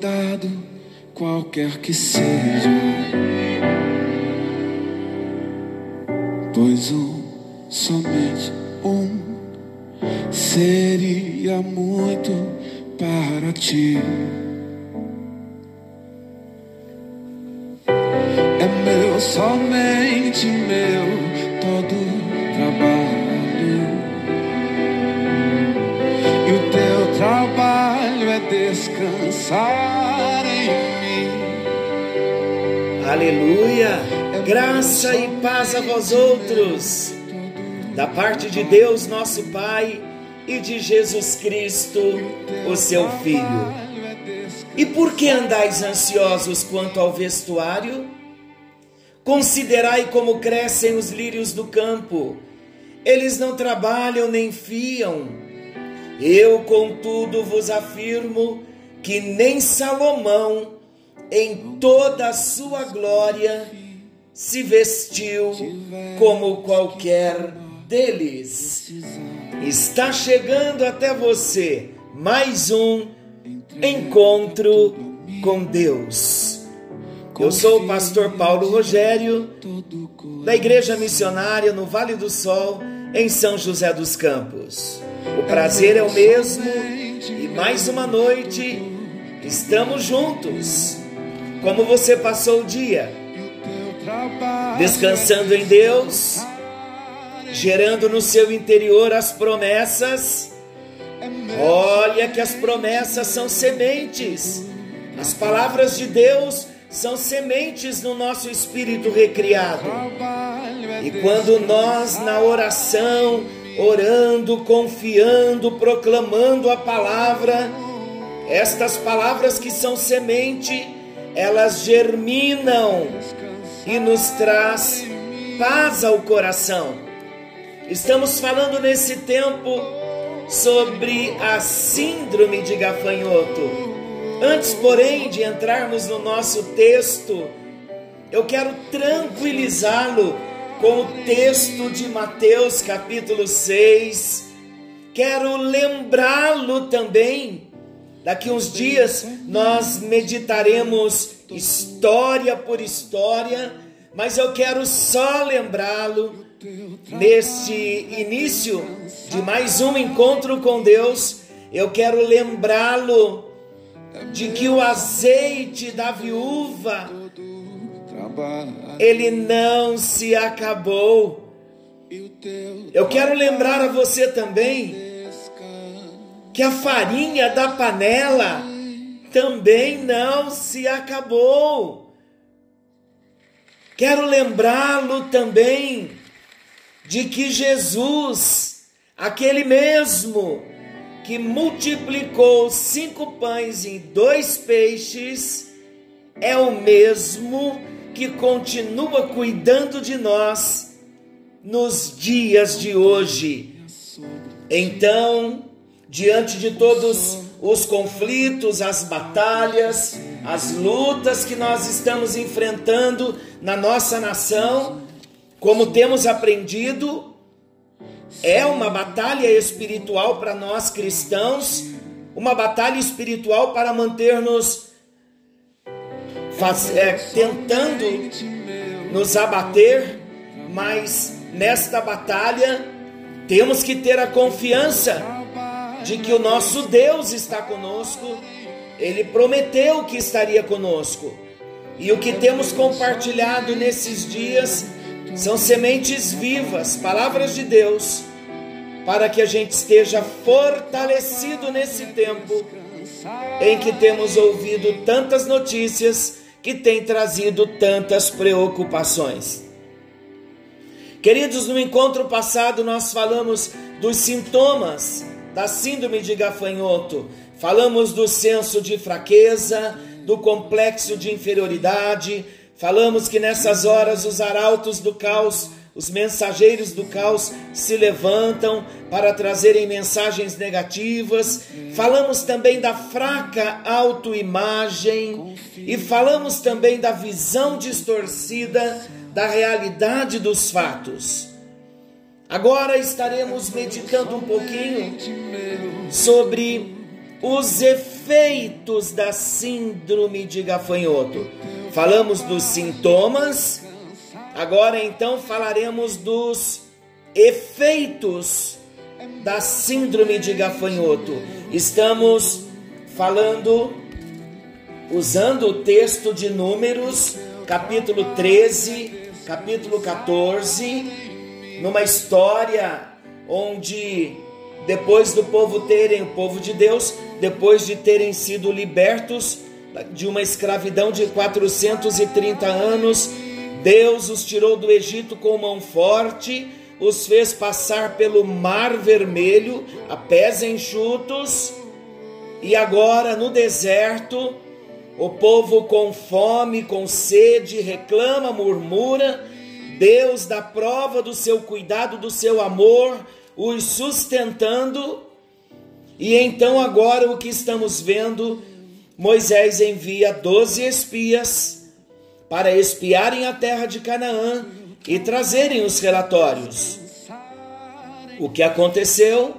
cuidado, qualquer que seja. Pois um, somente um, seria muito para ti. É meu, somente meu, descansar em mim. Aleluia! Graça e paz a vós outros, da parte de Deus, nosso Pai, e de Jesus Cristo, o seu Filho. E por que andais ansiosos quanto ao vestuário? Considerai como crescem os lírios do campo, eles não trabalham nem fiam. Eu, contudo, vos afirmo que nem Salomão, em toda a sua glória, se vestiu como qualquer deles. Está chegando até você mais um encontro com Deus. Eu sou o pastor Paulo Rogério, da Igreja Missionária no Vale do Sol, em São José dos Campos. O prazer é o mesmo e mais uma noite estamos juntos. Como você passou o dia? descansando em Deus, gerando no seu interior as promessas. Olha que as promessas são sementes, as palavras de Deus são sementes no nosso espírito recriado. E quando nós, na oração, orando, confiando, proclamando a palavra, estas palavras que são semente, elas germinam e nos traz paz ao coração. Estamos falando nesse tempo sobre a síndrome de gafanhoto. Antes, porém, de entrarmos no nosso texto, eu quero tranquilizá-lo com o texto de Mateus capítulo 6. Quero lembrá-lo também. Daqui uns dias nós meditaremos história por história, mas eu quero só lembrá-lo neste início de mais um encontro com Deus. Eu quero lembrá-lo de que o azeite da viúva ele não se acabou. Eu quero lembrar a você também que a farinha da panela também não se acabou. Quero lembrá-lo também de que Jesus, aquele mesmo que multiplicou cinco pães e dois peixes, é o mesmo que continua cuidando de nós nos dias de hoje. Então, diante de todos os conflitos, as batalhas, as lutas que nós estamos enfrentando na nossa nação, como temos aprendido, é uma batalha espiritual para nós cristãos, uma batalha espiritual para manter-nos é, tentando nos abater, mas nesta batalha temos que ter a confiança de que o nosso Deus está conosco, ele prometeu que estaria conosco. E o que temos compartilhado nesses dias são sementes vivas, palavras de Deus, para que a gente esteja fortalecido nesse tempo em que temos ouvido tantas notícias que têm trazido tantas preocupações. Queridos, no encontro passado nós falamos dos sintomas da síndrome de gafanhoto. Falamos do senso de fraqueza, do complexo de inferioridade. Falamos que nessas horas os arautos do caos, os mensageiros do caos se levantam para trazerem mensagens negativas. Falamos também da fraca autoimagem e falamos também da visão distorcida da realidade dos fatos. Agora estaremos meditando um pouquinho sobre os efeitos da síndrome de gafanhoto. Falamos dos sintomas, agora então falaremos dos efeitos da síndrome de gafanhoto. Estamos falando, usando o texto de Números, capítulo 13, capítulo 14, numa história onde depois do povo terem, o povo de Deus, depois de terem sido libertos de uma escravidão de 430 anos, Deus os tirou do Egito com mão forte, os fez passar pelo mar vermelho a pés enxutos, e agora no deserto, o povo com fome, com sede, reclama, murmura, Deus dá prova do seu cuidado, do seu amor, os sustentando. E então, agora, o que estamos vendo, Moisés envia doze espias para espiarem a terra de Canaã e trazerem os relatórios. O que aconteceu?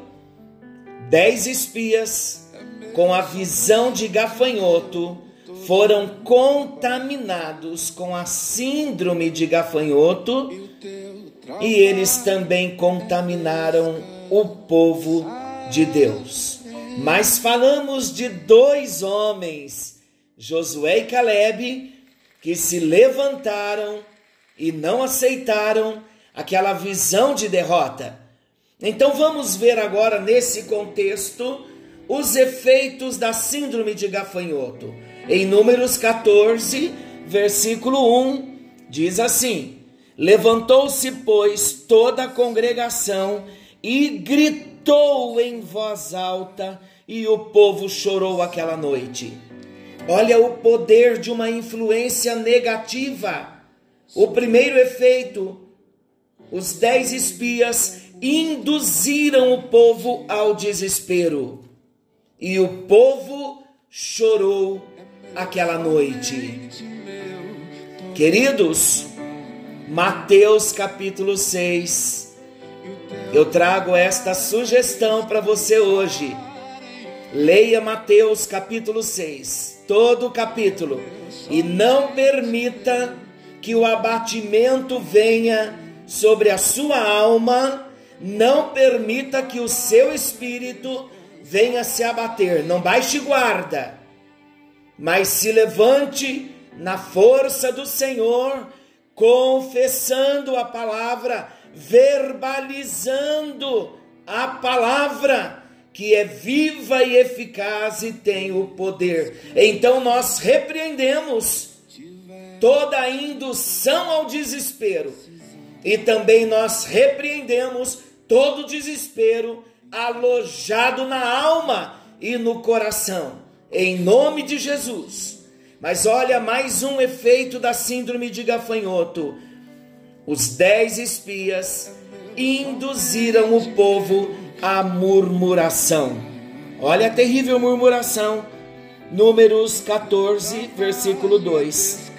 Dez espias, com a visão de gafanhoto, foram contaminados com a síndrome de gafanhoto e eles também contaminaram o povo de Deus. Mas falamos de dois homens, Josué e Caleb, que se levantaram e não aceitaram aquela visão de derrota. Então vamos ver agora nesse contexto os efeitos da síndrome de gafanhoto. Em Números 14, versículo 1, diz assim: Levantou-se, pois, toda a congregação e gritou em voz alta, e o povo chorou aquela noite. Olha o poder de uma influência negativa. O primeiro efeito: os dez espias induziram o povo ao desespero, e o povo chorou aquela noite. Queridos, Mateus capítulo 6. Eu trago esta sugestão para você hoje. Leia Mateus capítulo 6, todo o capítulo, e não permita que o abatimento venha sobre a sua alma, não permita que o seu espírito venha se abater. Não baixe guarda, mas se levante na força do Senhor confessando a palavra, verbalizando a palavra que é viva e eficaz e tem o poder. Então nós repreendemos toda a indução ao desespero e também nós repreendemos todo desespero alojado na alma e no coração, em nome de Jesus. Mas olha mais um efeito da síndrome de gafanhoto. Os dez espias induziram o povo à murmuração. Olha a terrível murmuração. Números 14, versículo 2.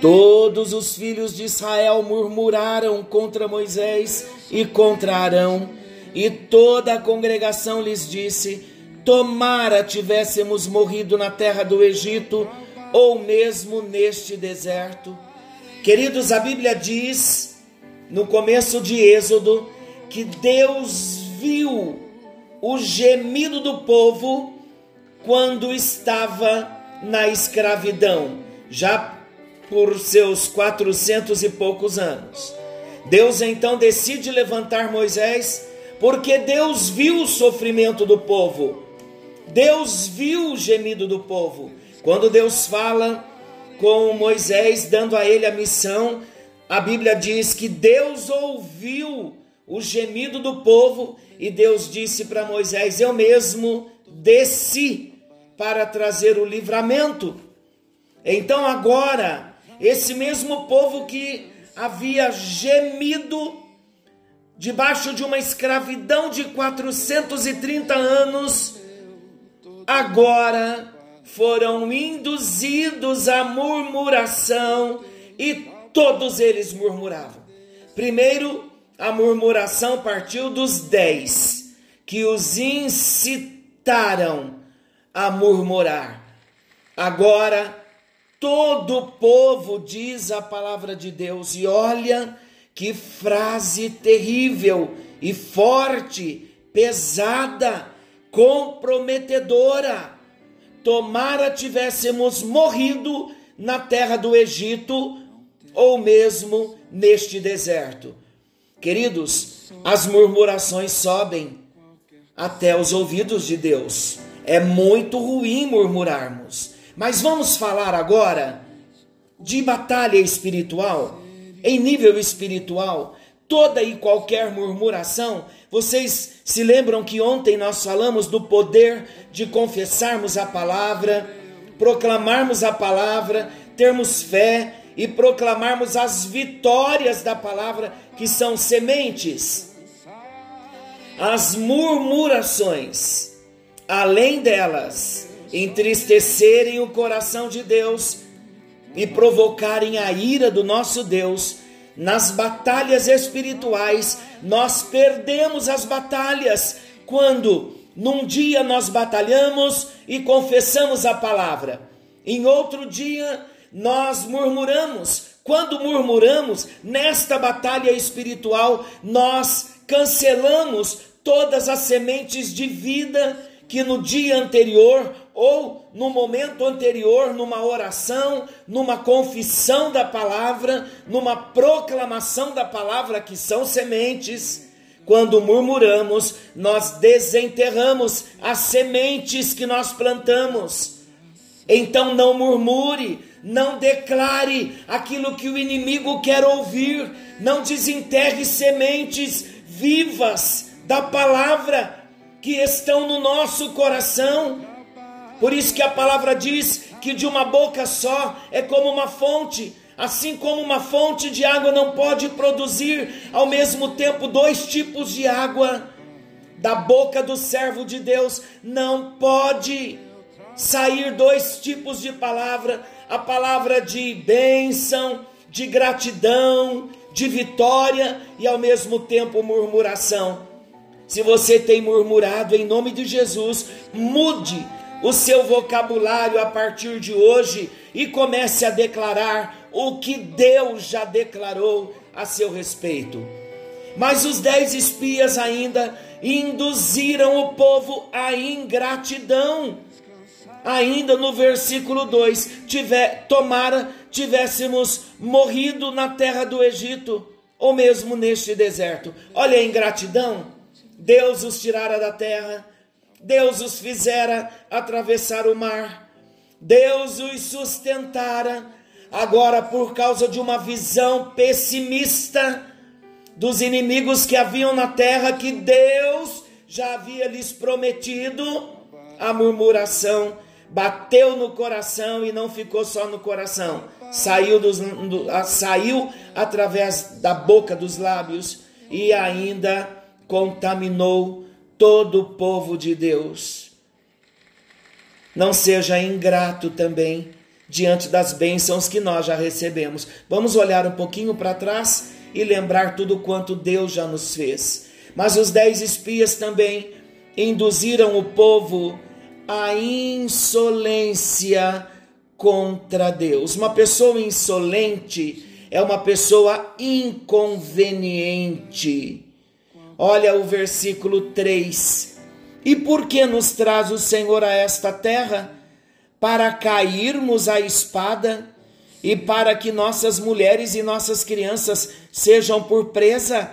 Todos os filhos de Israel murmuraram contra Moisés e contra Arão, e toda a congregação lhes disse: Tomara tivéssemos morrido na terra do Egito ou mesmo neste deserto. Queridos, a Bíblia diz no começo de Êxodo que Deus viu o gemido do povo quando estava na escravidão, já por seus quatrocentos e poucos anos. Deus então decide levantar Moisés, porque Deus viu o sofrimento do povo Deus viu o gemido do povo. Quando Deus fala com Moisés, dando a ele a missão, a Bíblia diz que Deus ouviu o gemido do povo e Deus disse para Moisés: Eu mesmo desci para trazer o livramento. Então agora, esse mesmo povo que havia gemido debaixo de uma escravidão de 430 anos, agora foram induzidos à murmuração e todos eles murmuravam. Primeiro, a murmuração partiu dos dez, que os voltaram a murmurar. Agora, todo o povo diz a palavra de Deus, e olha que frase terrível e forte, pesada, comprometedora. Tomara tivéssemos morrido na terra do Egito ou mesmo neste deserto. Queridos, as murmurações sobem até os ouvidos de Deus. É muito ruim murmurarmos. Mas vamos falar agora de batalha espiritual. Em nível espiritual, toda e qualquer murmuração, vocês se lembram que ontem nós falamos do poder de confessarmos a palavra, proclamarmos a palavra, termos fé e proclamarmos as vitórias da palavra, que são sementes. As murmurações, além delas, entristecerem o coração de Deus e provocarem a ira do nosso Deus, nas batalhas espirituais, nós perdemos as batalhas quando num dia nós batalhamos e confessamos a palavra, em outro dia nós murmuramos. Quando murmuramos nesta batalha espiritual, nós cancelamos todas as sementes de vida que no dia anterior ou no momento anterior, numa oração, numa confissão da palavra, numa proclamação da palavra, que são sementes, quando murmuramos, nós desenterramos as sementes que nós plantamos. Então não murmure, não declare aquilo que o inimigo quer ouvir, não desenterre sementes vivas da palavra que estão no nosso coração. Por isso que a palavra diz que de uma boca só é como uma fonte, assim como uma fonte de água não pode produzir ao mesmo tempo dois tipos de água. Da boca do servo de Deus não pode sair dois tipos de palavra: a palavra de bênção, de gratidão, de vitória e ao mesmo tempo murmuração. Se você tem murmurado em nome de Jesus, mude o seu vocabulário a partir de hoje e comece a declarar o que Deus já declarou a seu respeito. Mas os dez espias ainda induziram o povo à ingratidão. Ainda no versículo 2: tiver, tomara tivéssemos morrido na terra do Egito, ou mesmo neste deserto. Olha a ingratidão. Deus os tirara da terra, Deus os fizera atravessar o mar, Deus os sustentara. Agora, por causa de uma visão pessimista dos inimigos que haviam na terra, que Deus já havia lhes prometido, a murmuração bateu no coração e não ficou só no coração, saiu, dos, do, saiu através da boca dos lábios e ainda contaminou todo o povo de Deus. Não seja ingrato também diante das bênçãos que nós já recebemos. Vamos olhar um pouquinho para trás e lembrar tudo quanto Deus já nos fez. Mas os dez espias também induziram o povo à insolência contra Deus. Uma pessoa insolente é uma pessoa inconveniente. Olha o versículo 3. E por que nos traz o Senhor a esta terra? Para cairmos à espada e para que nossas mulheres e nossas crianças sejam por presa?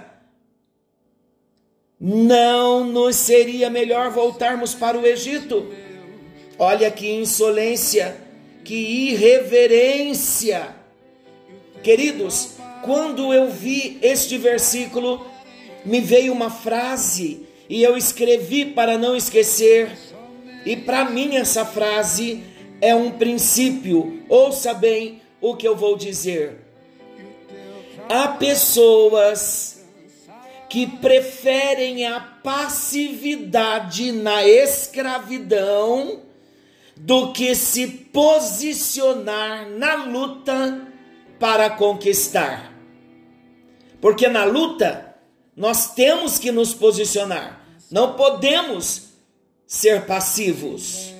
Não nos seria melhor voltarmos para o Egito? Olha que insolência, que irreverência. Queridos, quando eu vi este versículo, me veio uma frase e eu escrevi para não esquecer. E para mim essa frase é um princípio. Ouça bem o que eu vou dizer. Há pessoas que preferem a passividade na escravidão do que se posicionar na luta para conquistar. Porque na luta nós temos que nos posicionar. Não podemos ser passivos.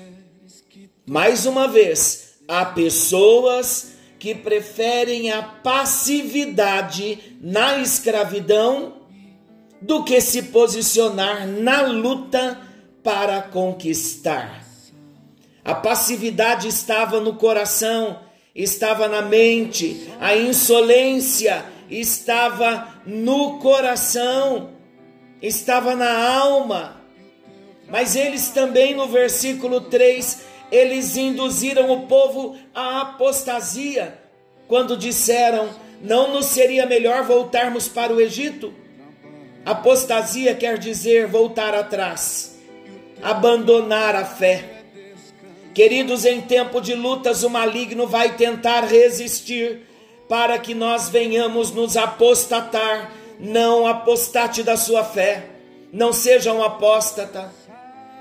Mais uma vez, há pessoas que preferem a passividade na escravidão do que se posicionar na luta para conquistar. A passividade estava no coração, estava na mente, a insolência estava no coração, estava na alma. Mas eles também no versículo 3, eles induziram o povo à apostasia, quando disseram: Não nos seria melhor voltarmos para o Egito? Apostasia quer dizer voltar atrás, abandonar a fé. Queridos, em tempo de lutas, o maligno vai tentar resistir para que nós venhamos nos apostatar. Não apostate da sua fé, não seja um apóstata.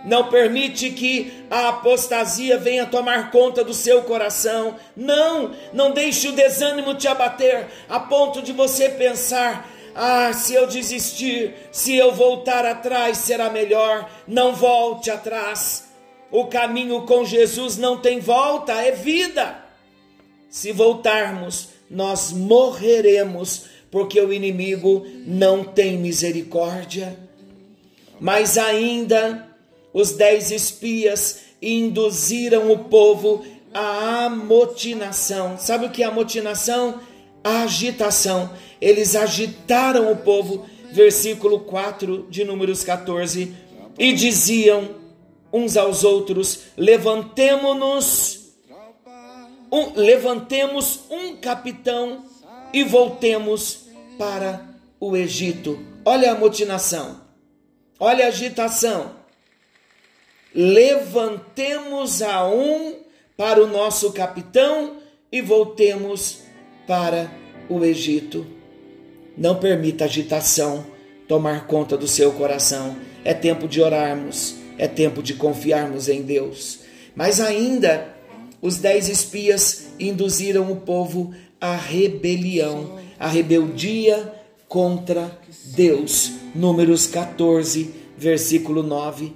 Não permite que a apostasia venha tomar conta do seu coração. Não, não deixe o desânimo te abater a ponto de você pensar: ah, se eu desistir, se eu voltar atrás, será melhor. Não volte atrás. O caminho com Jesus não tem volta, é vida. Se voltarmos, nós morreremos, porque o inimigo não tem misericórdia. Mas ainda os dez espias induziram o povo à amotinação. Sabe o que é amotinação? A agitação. Eles agitaram o povo, versículo 4 de Números 14, e diziam uns aos outros: levantemo-nos, um, levantemos um capitão e voltemos para o Egito. Olha a motinação, olha a agitação. Levantemos a um para o nosso capitão e voltemos para o Egito. Não permita agitação tomar conta do seu coração. É tempo de orarmos é tempo de confiarmos em Deus. Mas ainda os dez espias induziram o povo à rebelião, à rebeldia contra Deus. Números 14, versículo 9.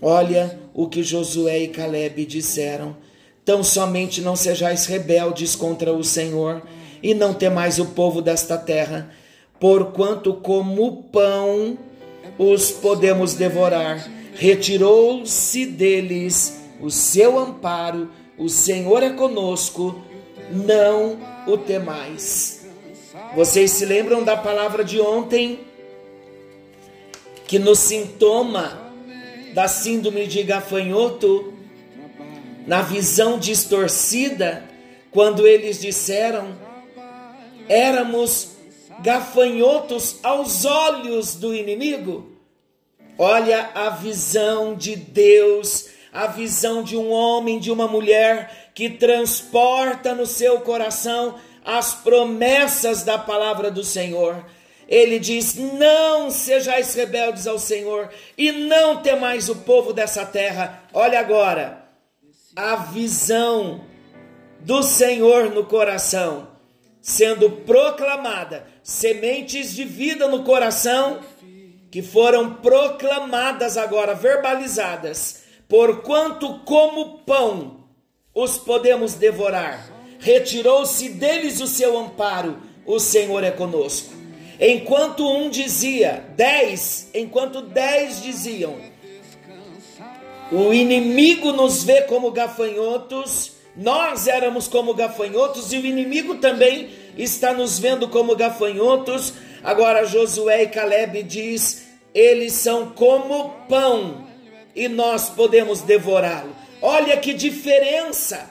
Olha o que Josué e Caleb disseram: Tão somente não sejais rebeldes contra o Senhor, e não temais o povo desta terra, porquanto como pão os podemos devorar retirou-se deles o seu amparo, o Senhor é conosco, não o temais. Vocês se lembram da palavra de ontem? Que no sintoma da síndrome de gafanhoto, na visão distorcida, quando eles disseram: éramos gafanhotos aos olhos do inimigo. Olha a visão de Deus, a visão de um homem, de uma mulher que transporta no seu coração as promessas da palavra do Senhor. Ele diz: Não sejais rebeldes ao Senhor e não temais o povo dessa terra. Olha agora, a visão do Senhor no coração sendo proclamada, sementes de vida no coração que foram proclamadas agora, verbalizadas, porquanto como pão os podemos devorar. Retirou-se deles o seu amparo, o Senhor é conosco. Enquanto um dizia, dez, enquanto dez diziam, o inimigo nos vê como gafanhotos, nós éramos como gafanhotos e o inimigo também está nos vendo como gafanhotos, Agora Josué e Caleb diz: eles são como pão e nós podemos devorá-lo. Olha que diferença!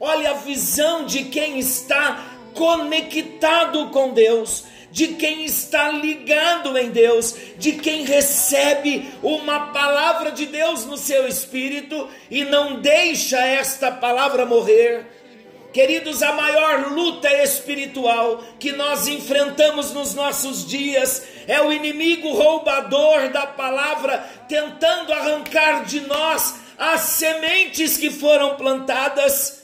Olha a visão de quem está conectado com Deus, de quem está ligado em Deus, de quem recebe uma palavra de Deus no seu espírito e não deixa esta palavra morrer Queridos, a maior luta espiritual que nós enfrentamos nos nossos dias é o inimigo roubador da palavra tentando arrancar de nós as sementes que foram plantadas,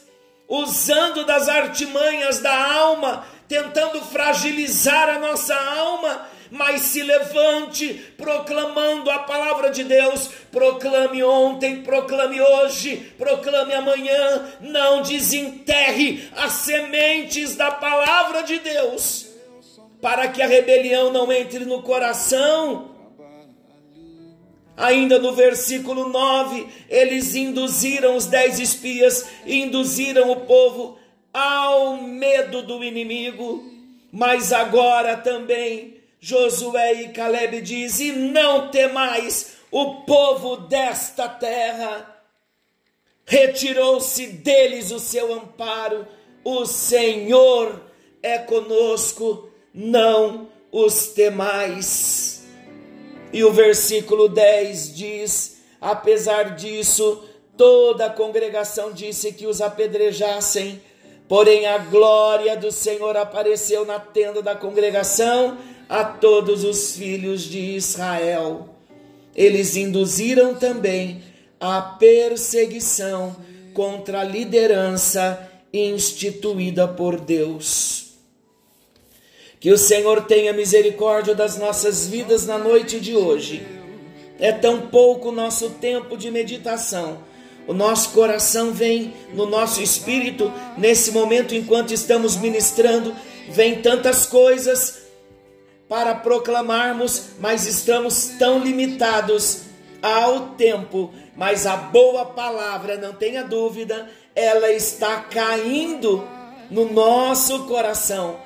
usando das artimanhas da alma, tentando fragilizar a nossa alma, mas se levante proclamando a palavra de Deus. Proclame ontem, proclame hoje, proclame amanhã. Não desenterre as sementes da palavra de Deus, para que a rebelião não entre no coração. Ainda no versículo 9, eles induziram os dez espias, induziram o povo ao medo do inimigo, mas agora também Josué e Caleb dizem: não temais o povo desta terra. Retirou-se deles o seu amparo, o Senhor é conosco, não os temais. E o versículo 10 diz: apesar disso, toda a congregação disse que os apedrejassem Porém, a glória do Senhor apareceu na tenda da congregação a todos os filhos de Israel. Eles induziram também a perseguição contra a liderança instituída por Deus. Que o Senhor tenha misericórdia das nossas vidas na noite de hoje. É tão pouco nosso tempo de meditação o nosso coração vem no nosso espírito, nesse momento, enquanto estamos ministrando, vem tantas coisas para proclamarmos, mas estamos tão limitados ao tempo. Mas a boa palavra, não tenha dúvida, ela está caindo no nosso coração.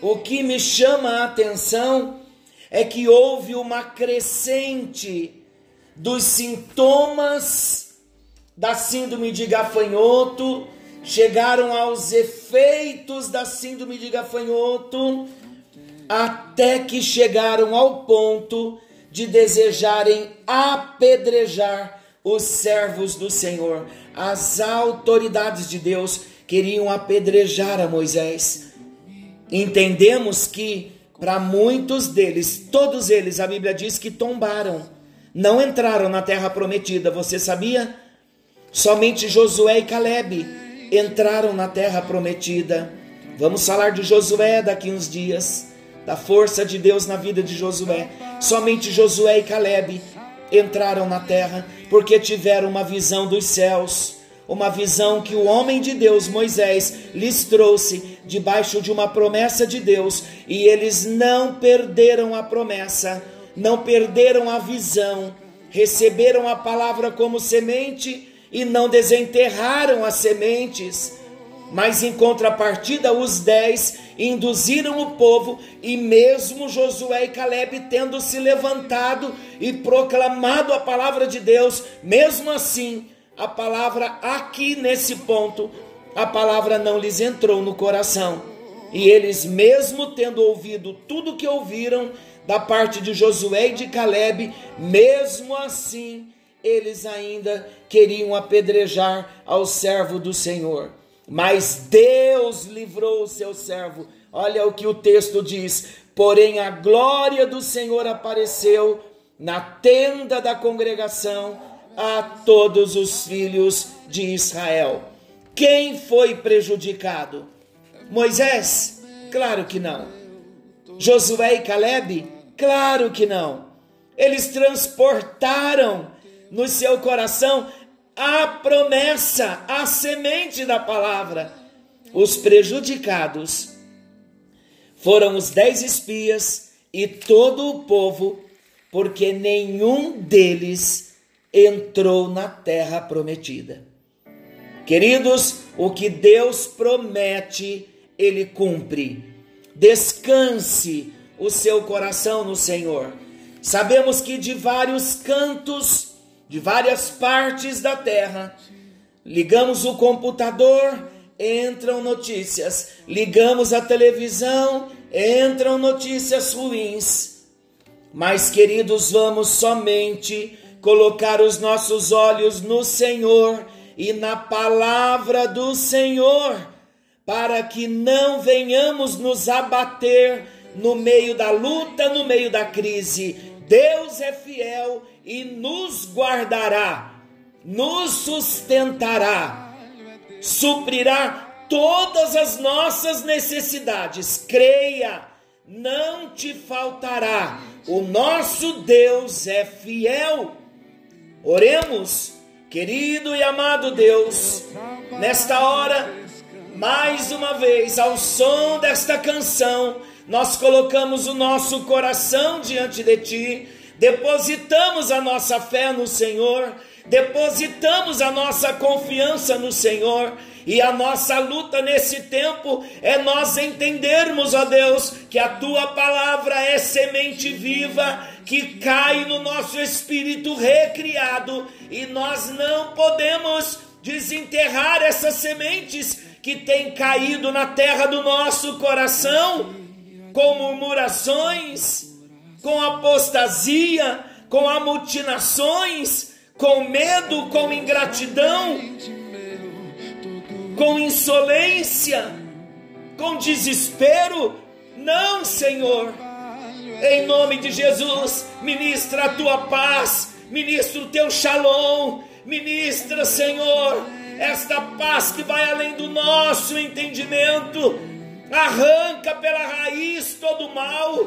O que me chama a atenção é que houve uma crescente dos sintomas da síndrome de gafanhoto, chegaram aos efeitos da síndrome de gafanhoto, até que chegaram ao ponto de desejarem apedrejar os servos do Senhor. As autoridades de Deus queriam apedrejar a Moisés. Entendemos que para muitos deles, todos eles, a Bíblia diz que tombaram, não entraram na terra prometida. Você sabia? Somente Josué e Caleb entraram na terra prometida. Vamos falar de Josué daqui uns dias, da força de Deus na vida de Josué. Somente Josué e Caleb entraram na terra porque tiveram uma visão dos céus, uma visão que o homem de Deus, Moisés, lhes trouxe debaixo de uma promessa de Deus, e eles não perderam a promessa, não perderam a visão, receberam a palavra como semente e não desenterraram as sementes. Mas em contrapartida, os dez induziram o povo, e mesmo Josué e Caleb tendo se levantado e proclamado a palavra de Deus, mesmo assim, a palavra aqui nesse ponto, a palavra não lhes entrou no coração. E eles, mesmo tendo ouvido tudo que ouviram da parte de Josué e de Caleb, mesmo assim, eles ainda queriam apedrejar ao servo do Senhor. Mas Deus livrou o seu servo. Olha o que o texto diz: Porém, a glória do Senhor apareceu na tenda da congregação a todos os filhos de Israel. Quem foi prejudicado? Moisés? Claro que não. Josué e Caleb? Claro que não. Eles transportaram no seu coração a promessa, a semente da palavra. Os prejudicados foram os dez espias e todo o povo, porque nenhum deles entrou na terra prometida. Queridos, o que Deus promete, Ele cumpre. Descanse o seu coração no Senhor. Sabemos que de vários cantos de várias partes da terra. Ligamos o computador, entram notícias. Ligamos a televisão, entram notícias ruins. Mas, queridos, vamos somente colocar os nossos olhos no Senhor e na palavra do Senhor, para que não venhamos nos abater no meio da luta, no meio da crise. Deus é fiel e nos guardará, nos sustentará, suprirá todas as nossas necessidades. Creia não te faltará. O nosso Deus é fiel. Oremos, querido e amado Deus, nesta hora, mais uma vez, ao som desta canção, nós colocamos o nosso coração diante de Ti, depositamos a nossa fé no Senhor, depositamos a nossa confiança no Senhor e a nossa luta nesse tempo é nós entendermos, ó Deus, que a tua palavra é semente viva que cai no nosso espírito recriado e nós não podemos desenterrar essas sementes que têm caído na terra do nosso coração com murmurações, com apostasia, com amutinações, com medo, com ingratidão com insolência, com desespero. Não, Senhor. Em nome de Jesus, ministra a tua paz, ministra o teu shalom, ministra, Senhor, esta paz que vai além do nosso entendimento. Arranca pela raiz todo mal,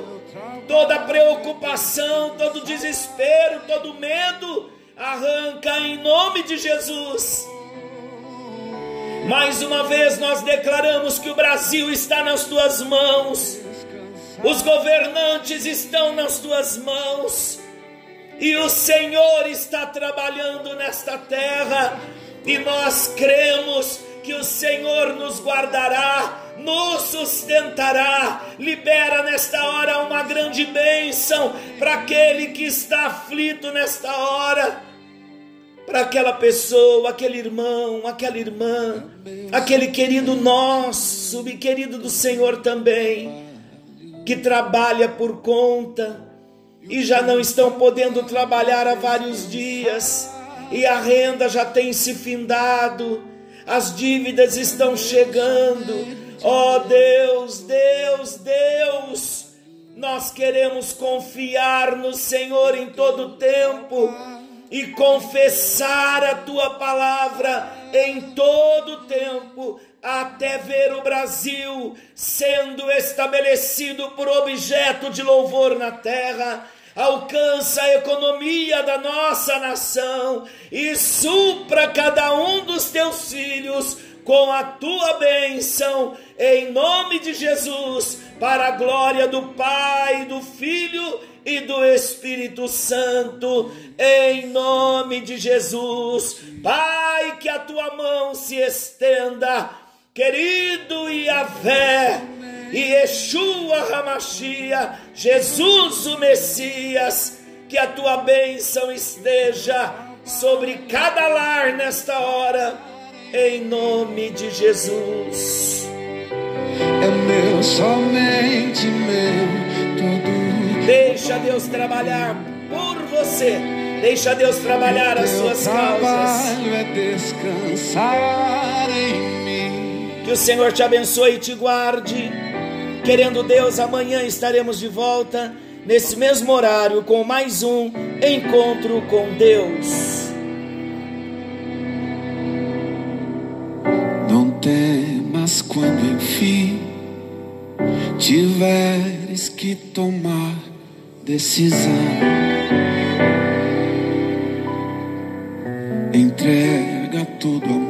toda preocupação, todo desespero, todo medo. Arranca em nome de Jesus. Mais uma vez nós declaramos que o Brasil está nas tuas mãos, os governantes estão nas tuas mãos, e o Senhor está trabalhando nesta terra, e nós cremos que o Senhor nos guardará, nos sustentará. Libera nesta hora uma grande bênção para aquele que está aflito nesta hora para aquela pessoa, aquele irmão, aquela irmã, aquele querido nosso e querido do Senhor também, que trabalha por conta e já não estão podendo trabalhar há vários dias e a renda já tem se findado, as dívidas estão chegando. Ó oh Deus, Deus, Deus, nós queremos confiar no Senhor em todo tempo e confessar a tua palavra em todo tempo, até ver o Brasil sendo estabelecido por objeto de louvor na terra. Alcança a economia da nossa nação e supra cada um dos teus filhos com a tua bênção, em nome de Jesus, para a glória do Pai, do Filho e do Espírito Santo, em nome de Jesus. Pai, que a tua mão se estenda, querido Iavé, e Yeshua Hamashia, Jesus o Messias, que a tua bênção esteja sobre cada lar nesta hora, em nome de Jesus. É meu, somente meu, todo Deixa Deus trabalhar por você. Deixa Deus trabalhar as suas causas. É descansar em mim. Que o Senhor te abençoe e te guarde. Querendo Deus, amanhã estaremos de volta nesse mesmo horário com mais um encontro com Deus. quando enfim tiveres que tomar decisão. Entrega tudo ao